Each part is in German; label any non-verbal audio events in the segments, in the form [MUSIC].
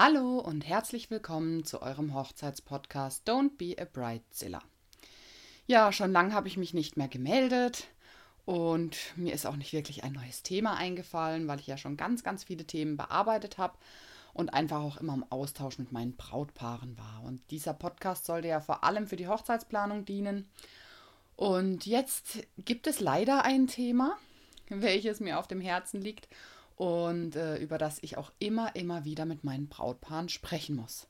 Hallo und herzlich willkommen zu eurem Hochzeitspodcast Don't Be a Bridezilla. Ja, schon lange habe ich mich nicht mehr gemeldet und mir ist auch nicht wirklich ein neues Thema eingefallen, weil ich ja schon ganz, ganz viele Themen bearbeitet habe und einfach auch immer im Austausch mit meinen Brautpaaren war. Und dieser Podcast sollte ja vor allem für die Hochzeitsplanung dienen. Und jetzt gibt es leider ein Thema, [LAUGHS] welches mir auf dem Herzen liegt und äh, über das ich auch immer, immer wieder mit meinen Brautpaaren sprechen muss.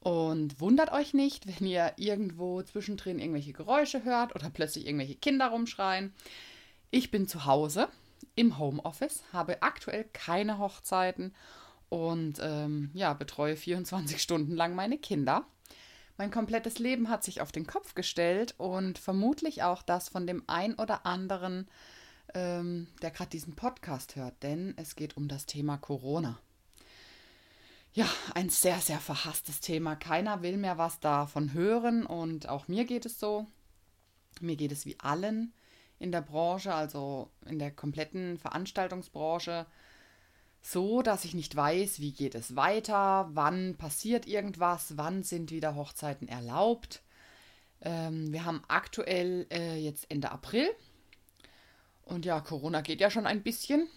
Und wundert euch nicht, wenn ihr irgendwo zwischendrin irgendwelche Geräusche hört oder plötzlich irgendwelche Kinder rumschreien. Ich bin zu Hause im Homeoffice, habe aktuell keine Hochzeiten und ähm, ja, betreue 24 [LAUGHS] Stunden lang meine Kinder. Mein komplettes Leben hat sich auf den Kopf gestellt und vermutlich auch das von dem ein oder anderen ähm, der gerade diesen Podcast hört, denn es geht um das Thema Corona. Ja, ein sehr, sehr verhasstes Thema. Keiner will mehr was davon hören und auch mir geht es so. Mir geht es wie allen in der Branche, also in der kompletten Veranstaltungsbranche, so, dass ich nicht weiß, wie geht es weiter, wann passiert irgendwas, wann sind wieder Hochzeiten erlaubt. Ähm, wir haben aktuell äh, jetzt Ende April und ja, Corona geht ja schon ein bisschen.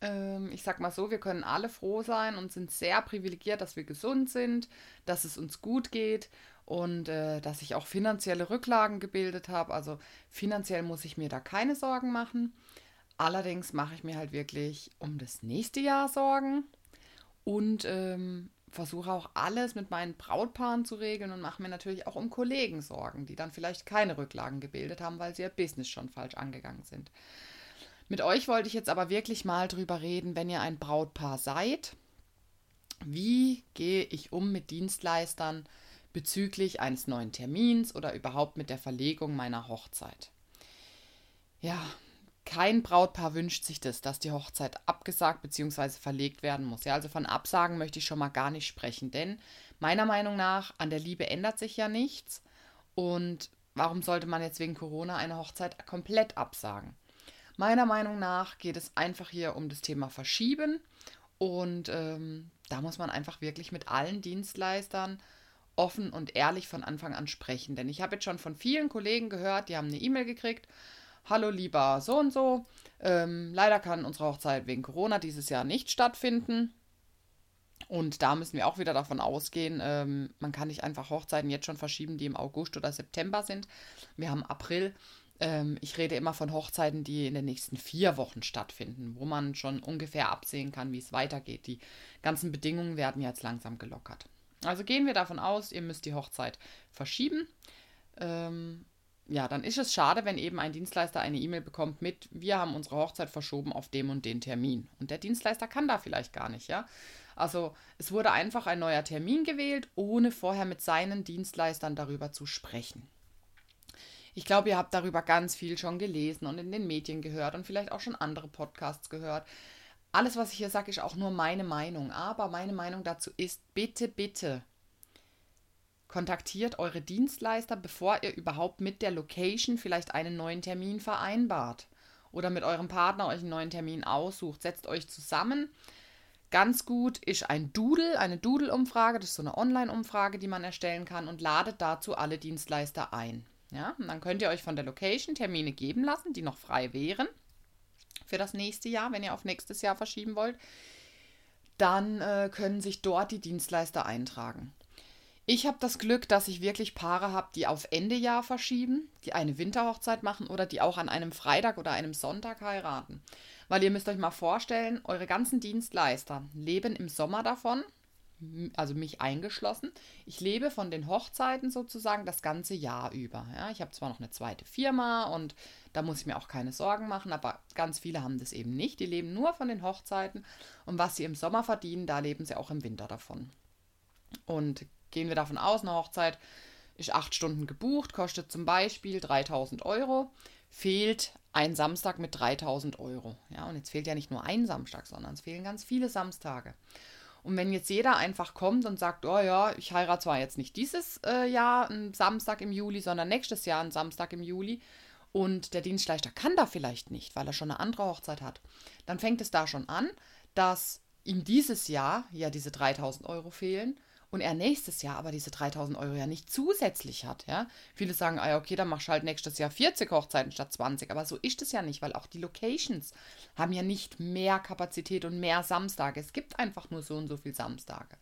Ähm, ich sag mal so, wir können alle froh sein und sind sehr privilegiert, dass wir gesund sind, dass es uns gut geht und äh, dass ich auch finanzielle Rücklagen gebildet habe. Also finanziell muss ich mir da keine Sorgen machen. Allerdings mache ich mir halt wirklich um das nächste Jahr Sorgen und ähm, versuche auch alles mit meinen Brautpaaren zu regeln und mache mir natürlich auch um Kollegen Sorgen, die dann vielleicht keine Rücklagen gebildet haben, weil sie ihr Business schon falsch angegangen sind. Mit euch wollte ich jetzt aber wirklich mal drüber reden, wenn ihr ein Brautpaar seid. Wie gehe ich um mit Dienstleistern bezüglich eines neuen Termins oder überhaupt mit der Verlegung meiner Hochzeit? Ja, kein Brautpaar wünscht sich das, dass die Hochzeit abgesagt bzw. verlegt werden muss. Ja, also von Absagen möchte ich schon mal gar nicht sprechen, denn meiner Meinung nach an der Liebe ändert sich ja nichts und warum sollte man jetzt wegen Corona eine Hochzeit komplett absagen? Meiner Meinung nach geht es einfach hier um das Thema Verschieben und ähm, da muss man einfach wirklich mit allen Dienstleistern offen und ehrlich von Anfang an sprechen. Denn ich habe jetzt schon von vielen Kollegen gehört, die haben eine E-Mail gekriegt. Hallo lieber so und so. Ähm, leider kann unsere Hochzeit wegen Corona dieses Jahr nicht stattfinden. Und da müssen wir auch wieder davon ausgehen, ähm, man kann nicht einfach Hochzeiten jetzt schon verschieben, die im August oder September sind. Wir haben April ähm, ich rede immer von Hochzeiten, die in den nächsten vier Wochen stattfinden, wo man schon ungefähr absehen kann, wie es weitergeht. Die ganzen Bedingungen werden jetzt langsam gelockert. Also gehen wir davon aus, ihr müsst die Hochzeit verschieben. Ähm, ja, dann ist es schade, wenn eben ein Dienstleister eine E-Mail bekommt mit, wir haben unsere Hochzeit verschoben auf dem und den Termin. Und der Dienstleister kann da vielleicht gar nicht, ja. Also es wurde einfach ein neuer Termin gewählt, ohne vorher mit seinen Dienstleistern darüber zu sprechen. Ich glaube, ihr habt darüber ganz viel schon gelesen und in den Medien gehört und vielleicht auch schon andere Podcasts gehört. Alles, was ich hier sage, ist auch nur meine Meinung. Aber meine Meinung dazu ist, bitte, bitte kontaktiert eure Dienstleister, bevor ihr überhaupt mit der Location vielleicht einen neuen Termin vereinbart. Oder mit eurem Partner euch einen neuen Termin aussucht. Setzt euch zusammen. Ganz gut ist ein Doodle, eine Doodle-Umfrage. Das ist so eine Online-Umfrage, die man erstellen kann und ladet dazu alle Dienstleister ein. Ja, und dann könnt ihr euch von der Location Termine geben lassen, die noch frei wären für das nächste Jahr, wenn ihr auf nächstes Jahr verschieben wollt. Dann äh, können sich dort die Dienstleister eintragen. Ich habe das Glück, dass ich wirklich Paare habe, die auf Ende Jahr verschieben, die eine Winterhochzeit machen oder die auch an einem Freitag oder einem Sonntag heiraten. Weil ihr müsst euch mal vorstellen, eure ganzen Dienstleister leben im Sommer davon, also mich eingeschlossen. Ich lebe von den Hochzeiten sozusagen das ganze Jahr über. Ja, ich habe zwar noch eine zweite Firma und da muss ich mir auch keine Sorgen machen, aber ganz viele haben das eben nicht. Die leben nur von den Hochzeiten und was sie im Sommer verdienen, da leben sie auch im Winter davon. Und gehen wir davon aus, eine Hochzeit ist acht Stunden gebucht, kostet zum Beispiel 3000 Euro, fehlt ein Samstag mit 3000 Euro. Ja, und jetzt fehlt ja nicht nur ein Samstag, sondern es fehlen ganz viele Samstage. Und wenn jetzt jeder einfach kommt und sagt, oh ja, ich heirate zwar jetzt nicht dieses äh, Jahr einen Samstag im Juli, sondern nächstes Jahr einen Samstag im Juli und der Dienstleister kann da vielleicht nicht, weil er schon eine andere Hochzeit hat, dann fängt es da schon an, dass ihm dieses Jahr ja diese 3000 Euro fehlen und er nächstes Jahr aber diese 3000 Euro ja nicht zusätzlich hat, ja. Viele sagen, ah okay, dann machst du halt nächstes Jahr 40 Hochzeiten statt 20, aber so ist es ja nicht, weil auch die Locations haben ja nicht mehr Kapazität und mehr Samstage. Es gibt einfach nur so und so viele Samstage.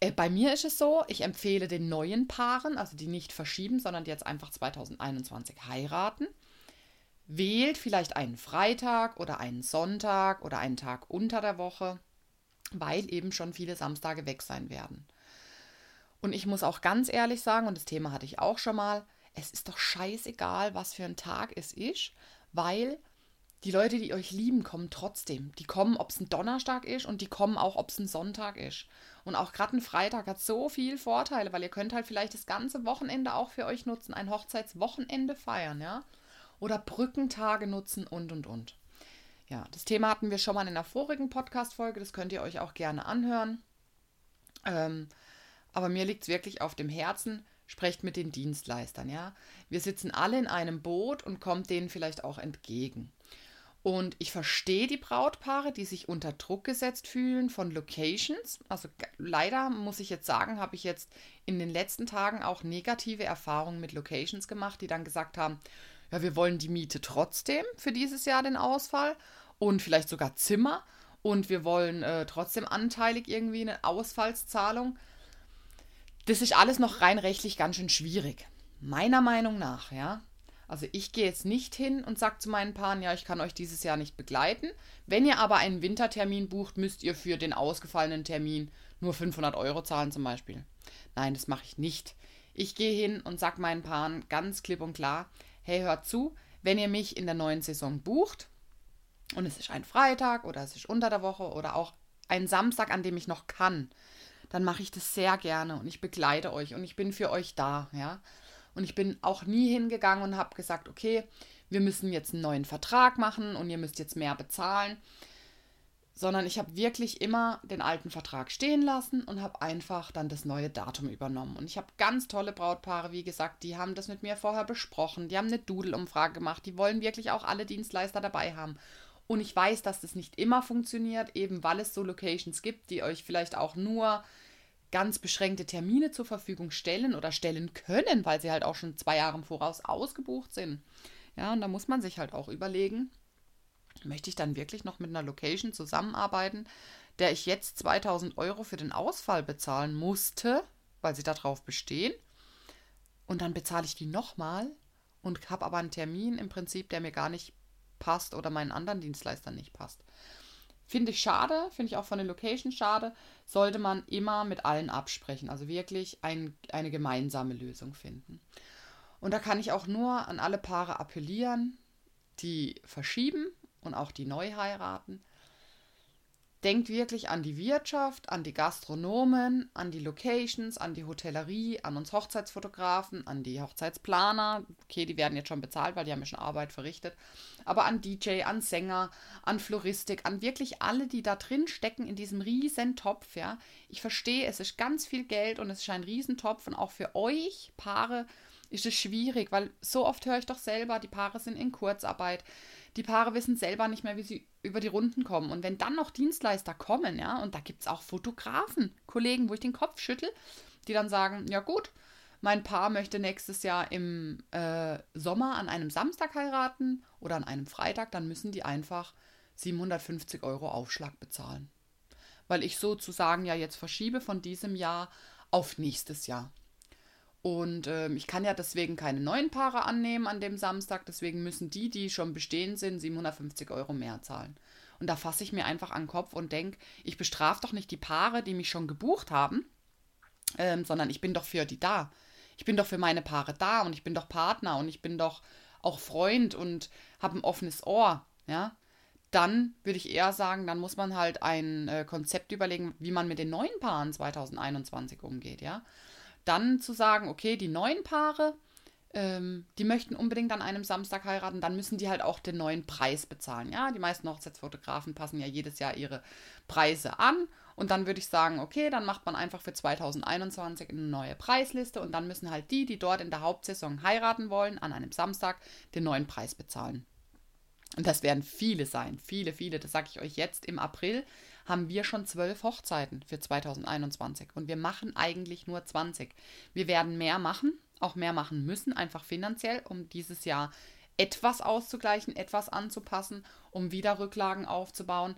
Äh, bei mir ist es so, ich empfehle den neuen Paaren, also die nicht verschieben, sondern die jetzt einfach 2021 heiraten, wählt vielleicht einen Freitag oder einen Sonntag oder einen Tag unter der Woche weil eben schon viele Samstage weg sein werden. Und ich muss auch ganz ehrlich sagen, und das Thema hatte ich auch schon mal, es ist doch scheißegal, was für ein Tag es ist, weil die Leute, die euch lieben, kommen trotzdem. Die kommen, ob es ein Donnerstag ist und die kommen auch, ob es ein Sonntag ist. Und auch gerade ein Freitag hat so viele Vorteile, weil ihr könnt halt vielleicht das ganze Wochenende auch für euch nutzen, ein Hochzeitswochenende feiern, ja? Oder Brückentage nutzen und und und. Ja, das Thema hatten wir schon mal in der vorigen Podcast-Folge, das könnt ihr euch auch gerne anhören. Ähm, aber mir liegt es wirklich auf dem Herzen, sprecht mit den Dienstleistern, ja. Wir sitzen alle in einem Boot und kommt denen vielleicht auch entgegen. Und ich verstehe die Brautpaare, die sich unter Druck gesetzt fühlen von Locations. Also leider muss ich jetzt sagen, habe ich jetzt in den letzten Tagen auch negative Erfahrungen mit Locations gemacht, die dann gesagt haben, ja, wir wollen die Miete trotzdem für dieses Jahr den Ausfall und vielleicht sogar Zimmer und wir wollen äh, trotzdem anteilig irgendwie eine Ausfallszahlung. Das ist alles noch rein rechtlich ganz schön schwierig. Meiner Meinung nach, ja. Also ich gehe jetzt nicht hin und sage zu meinen Paaren, ja, ich kann euch dieses Jahr nicht begleiten. Wenn ihr aber einen Wintertermin bucht, müsst ihr für den ausgefallenen Termin nur 500 Euro zahlen zum Beispiel. Nein, das mache ich nicht. Ich gehe hin und sage meinen Paaren ganz klipp und klar, hey, hört zu, wenn ihr mich in der neuen Saison bucht und es ist ein Freitag oder es ist unter der Woche oder auch ein Samstag, an dem ich noch kann, dann mache ich das sehr gerne und ich begleite euch und ich bin für euch da, ja. Und ich bin auch nie hingegangen und habe gesagt, okay, wir müssen jetzt einen neuen Vertrag machen und ihr müsst jetzt mehr bezahlen sondern ich habe wirklich immer den alten Vertrag stehen lassen und habe einfach dann das neue Datum übernommen. Und ich habe ganz tolle Brautpaare, wie gesagt, die haben das mit mir vorher besprochen, die haben eine Doodle-Umfrage gemacht, die wollen wirklich auch alle Dienstleister dabei haben. Und ich weiß, dass das nicht immer funktioniert, eben weil es so Locations gibt, die euch vielleicht auch nur ganz beschränkte Termine zur Verfügung stellen oder stellen können, weil sie halt auch schon zwei Jahre im Voraus ausgebucht sind. Ja, und da muss man sich halt auch überlegen, möchte ich dann wirklich noch mit einer Location zusammenarbeiten, der ich jetzt 2000 Euro für den Ausfall bezahlen musste, weil sie darauf bestehen. Und dann bezahle ich die nochmal und habe aber einen Termin im Prinzip, der mir gar nicht passt oder meinen anderen Dienstleistern nicht passt. Finde ich schade, finde ich auch von den Locations schade, sollte man immer mit allen absprechen, also wirklich ein, eine gemeinsame Lösung finden. Und da kann ich auch nur an alle Paare appellieren, die verschieben und auch die neu heiraten. Denkt wirklich an die Wirtschaft, an die Gastronomen, an die Locations, an die Hotellerie, an uns Hochzeitsfotografen, an die Hochzeitsplaner. Okay, die werden jetzt schon bezahlt, weil die haben ja schon Arbeit verrichtet. Aber an DJ, an Sänger, an Floristik, an wirklich alle, die da drin stecken in diesem riesen Topf, ja. Ich verstehe, es ist ganz viel Geld und es ist ein Riesentopf und auch für euch Paare ist es schwierig, weil so oft höre ich doch selber, die Paare sind in Kurzarbeit die Paare wissen selber nicht mehr, wie sie über die Runden kommen. Und wenn dann noch Dienstleister kommen, ja, und da gibt es auch Fotografen, Kollegen, wo ich den Kopf schüttel, die dann sagen, ja gut, mein Paar möchte nächstes Jahr im äh, Sommer an einem Samstag heiraten oder an einem Freitag, dann müssen die einfach 750 Euro Aufschlag bezahlen. Weil ich sozusagen ja jetzt verschiebe von diesem Jahr auf nächstes Jahr. Und ähm, ich kann ja deswegen keine neuen Paare annehmen an dem Samstag. Deswegen müssen die, die schon bestehen sind, 750 Euro mehr zahlen. Und da fasse ich mir einfach an den Kopf und denke, ich bestrafe doch nicht die Paare, die mich schon gebucht haben, ähm, sondern ich bin doch für die da. Ich bin doch für meine Paare da und ich bin doch Partner und ich bin doch auch Freund und habe ein offenes Ohr. Ja, dann würde ich eher sagen, dann muss man halt ein äh, Konzept überlegen, wie man mit den neuen Paaren 2021 umgeht. Ja, dann zu sagen, okay, die neuen Paare, ähm, die möchten unbedingt an einem Samstag heiraten, dann müssen die halt auch den neuen Preis bezahlen. Ja, die meisten Hochzeitsfotografen passen ja jedes Jahr ihre Preise an. Und dann würde ich sagen, okay, dann macht man einfach für 2021 eine neue Preisliste und dann müssen halt die, die dort in der Hauptsaison heiraten wollen, an einem Samstag den neuen Preis bezahlen. Und das werden viele sein, viele, viele, das sage ich euch jetzt im April, haben wir schon zwölf Hochzeiten für 2021 und wir machen eigentlich nur 20. Wir werden mehr machen, auch mehr machen müssen, einfach finanziell, um dieses Jahr etwas auszugleichen, etwas anzupassen, um wieder Rücklagen aufzubauen.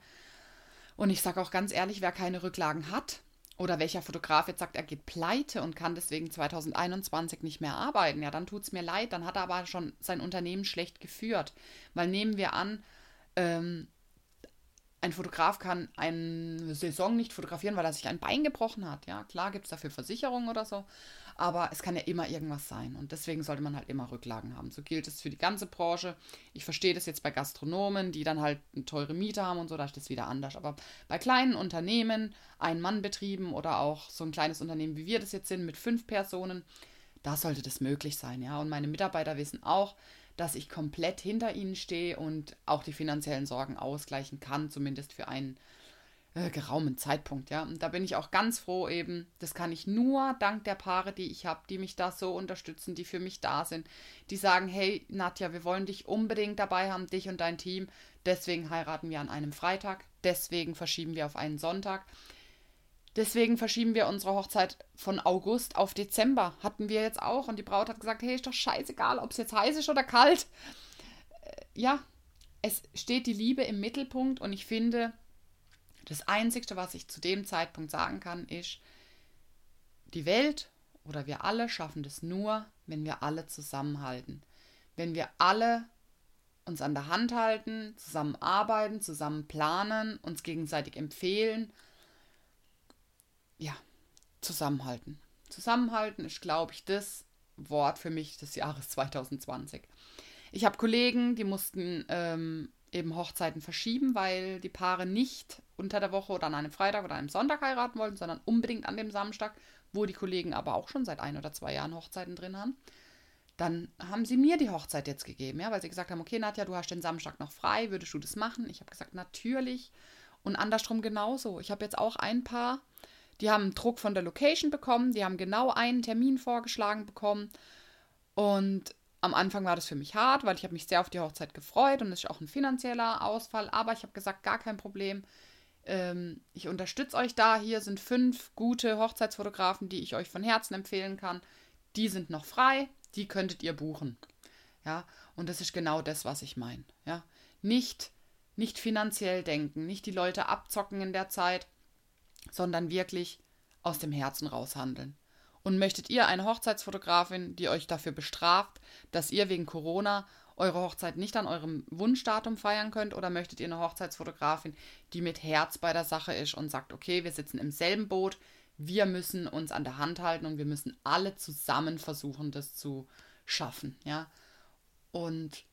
Und ich sage auch ganz ehrlich, wer keine Rücklagen hat oder welcher Fotograf jetzt sagt, er geht pleite und kann deswegen 2021 nicht mehr arbeiten, ja, dann tut es mir leid, dann hat er aber schon sein Unternehmen schlecht geführt. Weil nehmen wir an, ähm, ein Fotograf kann eine Saison nicht fotografieren, weil er sich ein Bein gebrochen hat. Ja, klar gibt es dafür Versicherungen oder so, aber es kann ja immer irgendwas sein und deswegen sollte man halt immer Rücklagen haben. So gilt es für die ganze Branche. Ich verstehe das jetzt bei Gastronomen, die dann halt eine teure Miete haben und so, da ist das wieder anders. Aber bei kleinen Unternehmen, Ein-Mann-Betrieben oder auch so ein kleines Unternehmen, wie wir das jetzt sind, mit fünf Personen, da sollte das möglich sein. Ja, und meine Mitarbeiter wissen auch, dass ich komplett hinter ihnen stehe und auch die finanziellen Sorgen ausgleichen kann, zumindest für einen äh, geraumen Zeitpunkt, ja. Und da bin ich auch ganz froh eben. Das kann ich nur dank der Paare, die ich habe, die mich da so unterstützen, die für mich da sind, die sagen, hey Nadja, wir wollen dich unbedingt dabei haben, dich und dein Team. Deswegen heiraten wir an einem Freitag, deswegen verschieben wir auf einen Sonntag. Deswegen verschieben wir unsere Hochzeit von August auf Dezember. Hatten wir jetzt auch. Und die Braut hat gesagt, hey, ist doch scheißegal, ob es jetzt heiß ist oder kalt. Äh, ja, es steht die Liebe im Mittelpunkt und ich finde, das Einzige, was ich zu dem Zeitpunkt sagen kann, ist, die Welt oder wir alle schaffen das nur, wenn wir alle zusammenhalten. Wenn wir alle uns an der Hand halten, zusammenarbeiten, zusammen planen, uns gegenseitig empfehlen ja, zusammenhalten. Zusammenhalten ist, glaube ich, das Wort für mich des Jahres 2020. Ich habe Kollegen, die mussten ähm, eben Hochzeiten verschieben, weil die Paare nicht unter der Woche oder an einem Freitag oder einem Sonntag heiraten wollten, sondern unbedingt an dem Samstag, wo die Kollegen aber auch schon seit ein oder zwei Jahren Hochzeiten drin haben. Dann haben sie mir die Hochzeit jetzt gegeben, ja, weil sie gesagt haben, okay, Nadja, du hast den Samstag noch frei, würdest du das machen? Ich habe gesagt, natürlich. Und andersrum genauso. Ich habe jetzt auch ein Paar, die haben Druck von der Location bekommen, die haben genau einen Termin vorgeschlagen bekommen. Und am Anfang war das für mich hart, weil ich habe mich sehr auf die Hochzeit gefreut und es ist auch ein finanzieller Ausfall. Aber ich habe gesagt, gar kein Problem. Ähm, ich unterstütze euch da. Hier sind fünf gute Hochzeitsfotografen, die ich euch von Herzen empfehlen kann. Die sind noch frei, die könntet ihr buchen. Ja, und das ist genau das, was ich meine. Ja, nicht, nicht finanziell denken, nicht die Leute abzocken in der Zeit, sondern wirklich aus dem Herzen raus handeln. Und möchtet ihr eine Hochzeitsfotografin, die euch dafür bestraft, dass ihr wegen Corona eure Hochzeit nicht an eurem Wunschdatum feiern könnt? Oder möchtet ihr eine Hochzeitsfotografin, die mit Herz bei der Sache ist und sagt, okay, wir sitzen im selben Boot, wir müssen uns an der Hand halten und wir müssen alle zusammen versuchen, das zu schaffen, ja? Und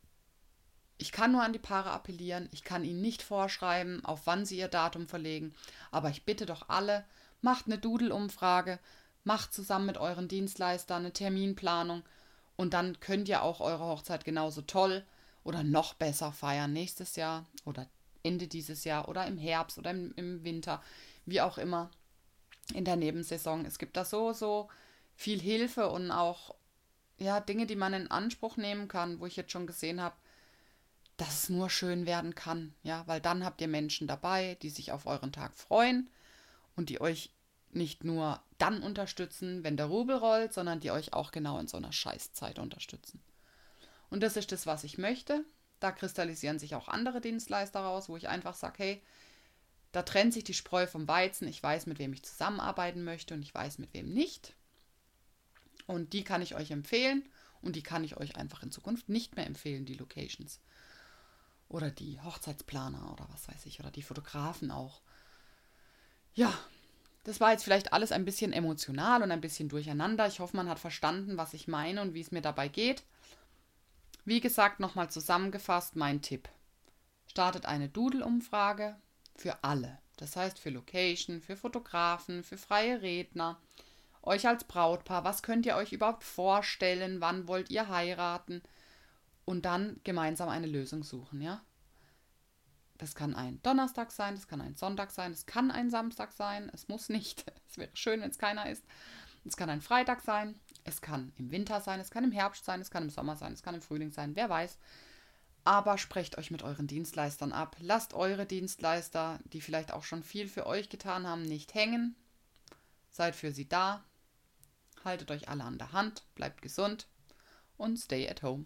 ich kann nur an die Paare appellieren, ich kann ihnen nicht vorschreiben, auf wann sie ihr Datum verlegen, aber ich bitte doch alle, macht eine Doodle-Umfrage, macht zusammen mit euren Dienstleistern eine Terminplanung. Und dann könnt ihr auch eure Hochzeit genauso toll oder noch besser feiern nächstes Jahr oder Ende dieses Jahr oder im Herbst oder im, im Winter, wie auch immer in der Nebensaison. Es gibt da so, so viel Hilfe und auch ja, Dinge, die man in Anspruch nehmen kann, wo ich jetzt schon gesehen habe, dass es nur schön werden kann, ja, weil dann habt ihr Menschen dabei, die sich auf euren Tag freuen und die euch nicht nur dann unterstützen, wenn der Rubel rollt, sondern die euch auch genau in so einer Scheißzeit unterstützen. Und das ist das, was ich möchte. Da kristallisieren sich auch andere Dienstleister raus, wo ich einfach sage, hey, da trennt sich die Spreu vom Weizen. Ich weiß, mit wem ich zusammenarbeiten möchte und ich weiß, mit wem nicht. Und die kann ich euch empfehlen und die kann ich euch einfach in Zukunft nicht mehr empfehlen, die Locations oder die Hochzeitsplaner oder was weiß ich, oder die Fotografen auch. Ja, das war jetzt vielleicht alles ein bisschen emotional und ein bisschen durcheinander. Ich hoffe, man hat verstanden, was ich meine und wie es mir dabei geht. Wie gesagt, nochmal zusammengefasst mein Tipp. Startet eine Doodle-Umfrage für alle. Das heißt für Location, für Fotografen, für freie Redner, euch als Brautpaar. Was könnt ihr euch überhaupt vorstellen? Wann wollt ihr heiraten? Und dann gemeinsam eine Lösung suchen, ja? Das kann ein Donnerstag sein, das kann ein Sonntag sein, es kann ein Samstag sein, es muss nicht. [LAUGHS] Es wäre schön, wenn es keiner ist. Es kann ein Freitag sein, es kann im Winter sein, es kann im Herbst sein, es kann im Sommer sein, es kann im Frühling sein, wer weiß. Aber sprecht euch mit euren Dienstleistern ab. Lasst eure Dienstleister, die vielleicht auch schon viel für euch getan haben, nicht hängen. Seid für sie da. Haltet euch alle an der Hand. Bleibt gesund. Und stay at home.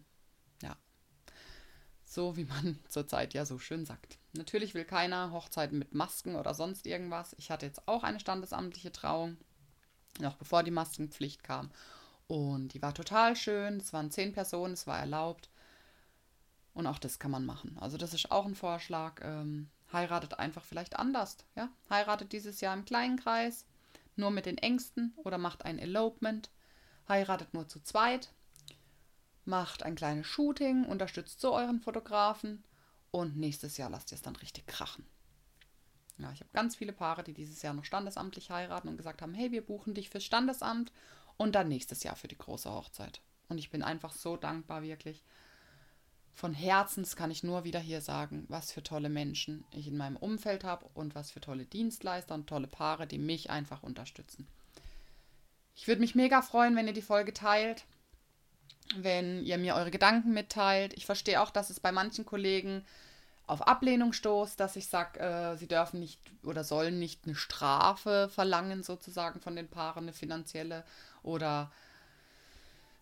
So wie man [LAUGHS] zurzeit ja so schön sagt. Natürlich will keiner Hochzeiten mit Masken oder sonst irgendwas. Ich hatte jetzt auch eine standesamtliche Trauung, noch bevor die Maskenpflicht kam. Und die war total schön. Es waren zehn Personen, es war erlaubt. Und auch das kann man machen. Also das ist auch ein Vorschlag. Ähm, heiratet einfach vielleicht anders. Ja? Heiratet dieses Jahr im kleinen Kreis, nur mit den Ängsten oder macht ein Elopement. Heiratet nur zu zweit. Macht ein kleines Shooting, unterstützt so euren Fotografen und nächstes Jahr lasst ihr es dann richtig krachen. Ja, ich habe ganz viele Paare, die dieses Jahr noch standesamtlich heiraten und gesagt haben, hey, wir buchen dich fürs Standesamt und dann nächstes Jahr für die große Hochzeit. Und ich bin einfach so dankbar, wirklich von Herzens kann ich nur wieder hier sagen, was für tolle Menschen ich in meinem Umfeld habe und was für tolle Dienstleister und tolle Paare, die mich einfach unterstützen. Ich würde mich mega freuen, wenn ihr die Folge teilt, wenn ihr mir eure Gedanken mitteilt. Ich verstehe auch, dass es bei manchen Kollegen auf Ablehnung stoßt, dass ich sage, äh, sie dürfen nicht oder sollen nicht eine Strafe verlangen, sozusagen von den Paaren, eine finanzielle oder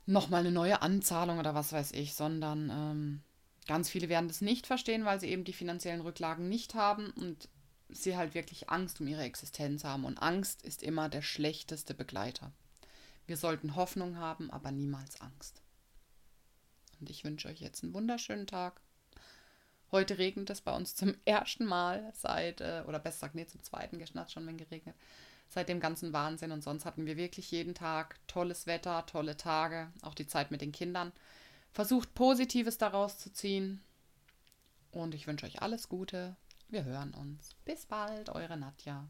nochmal eine neue Anzahlung oder was weiß ich, sondern ähm, ganz viele werden das nicht verstehen, weil sie eben die finanziellen Rücklagen nicht haben und sie halt wirklich Angst um ihre Existenz haben. Und Angst ist immer der schlechteste Begleiter. Wir sollten Hoffnung haben, aber niemals Angst. Und ich wünsche euch jetzt einen wunderschönen Tag. Heute regnet es bei uns zum [LAUGHS] ersten Mal seit, äh, oder besser gesagt, nee, zum zweiten, geschnat schon, wenn geregnet seit dem ganzen Wahnsinn. Und sonst hatten wir wirklich jeden Tag tolles Wetter, tolle Tage, auch die Zeit mit den Kindern. Versucht Positives daraus zu ziehen. Und ich wünsche euch alles Gute. Wir hören uns. Bis bald, eure Nadja.